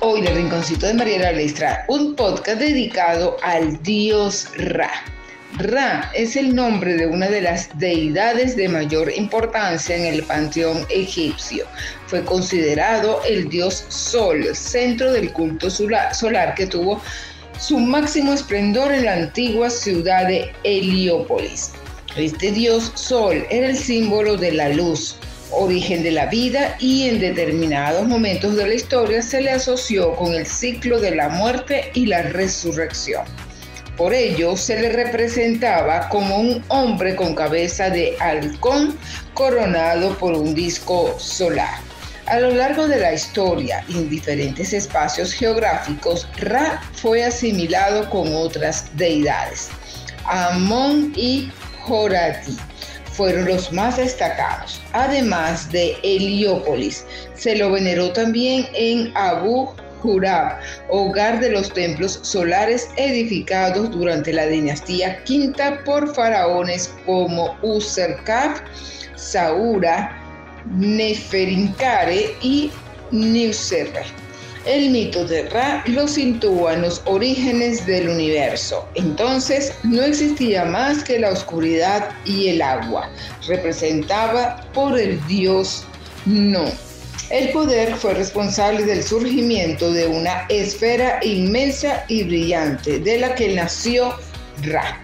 hoy en el Rinconcito de Mariela Lestra, un podcast dedicado al dios Ra. Ra es el nombre de una de las deidades de mayor importancia en el panteón egipcio. Fue considerado el dios Sol, centro del culto solar que tuvo su máximo esplendor en la antigua ciudad de Heliópolis. Este dios Sol era el símbolo de la luz, origen de la vida y en determinados momentos de la historia se le asoció con el ciclo de la muerte y la resurrección. Por ello se le representaba como un hombre con cabeza de halcón coronado por un disco solar. A lo largo de la historia en diferentes espacios geográficos, Ra fue asimilado con otras deidades. Amón y Jorati fueron los más destacados, además de Heliópolis. Se lo veneró también en Abu Hurab, hogar de los templos solares edificados durante la dinastía quinta por faraones como Userkaf, Saura, Neferinkare y Niuserre. El mito de Ra lo sitúa en los orígenes del universo. Entonces no existía más que la oscuridad y el agua, representada por el dios No. El poder fue responsable del surgimiento de una esfera inmensa y brillante, de la que nació Ra.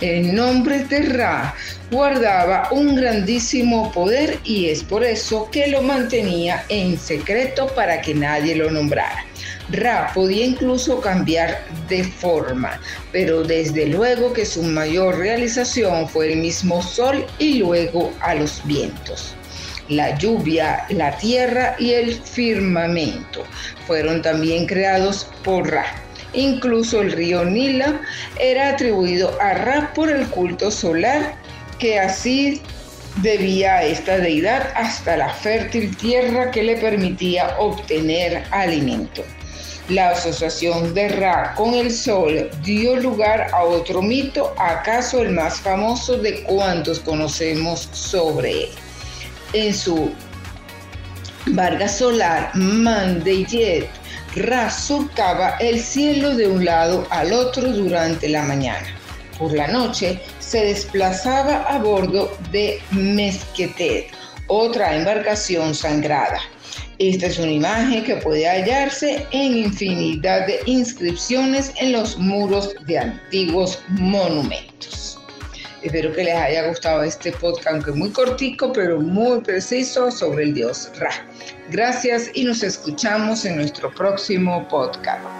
El nombre de Ra guardaba un grandísimo poder y es por eso que lo mantenía en secreto para que nadie lo nombrara. Ra podía incluso cambiar de forma, pero desde luego que su mayor realización fue el mismo sol y luego a los vientos. La lluvia, la tierra y el firmamento fueron también creados por Ra Incluso el río Nila era atribuido a Ra por el culto solar que así debía esta deidad hasta la fértil tierra que le permitía obtener alimento. La asociación de Ra con el sol dio lugar a otro mito, acaso el más famoso de cuantos conocemos sobre él. En su Vargas solar, Mandeyet Ra surcaba el cielo de un lado al otro durante la mañana. Por la noche se desplazaba a bordo de Mesquetet, otra embarcación sangrada. Esta es una imagen que puede hallarse en infinidad de inscripciones en los muros de antiguos monumentos. Espero que les haya gustado este podcast, aunque muy cortico, pero muy preciso sobre el dios Ra. Gracias y nos escuchamos en nuestro próximo podcast.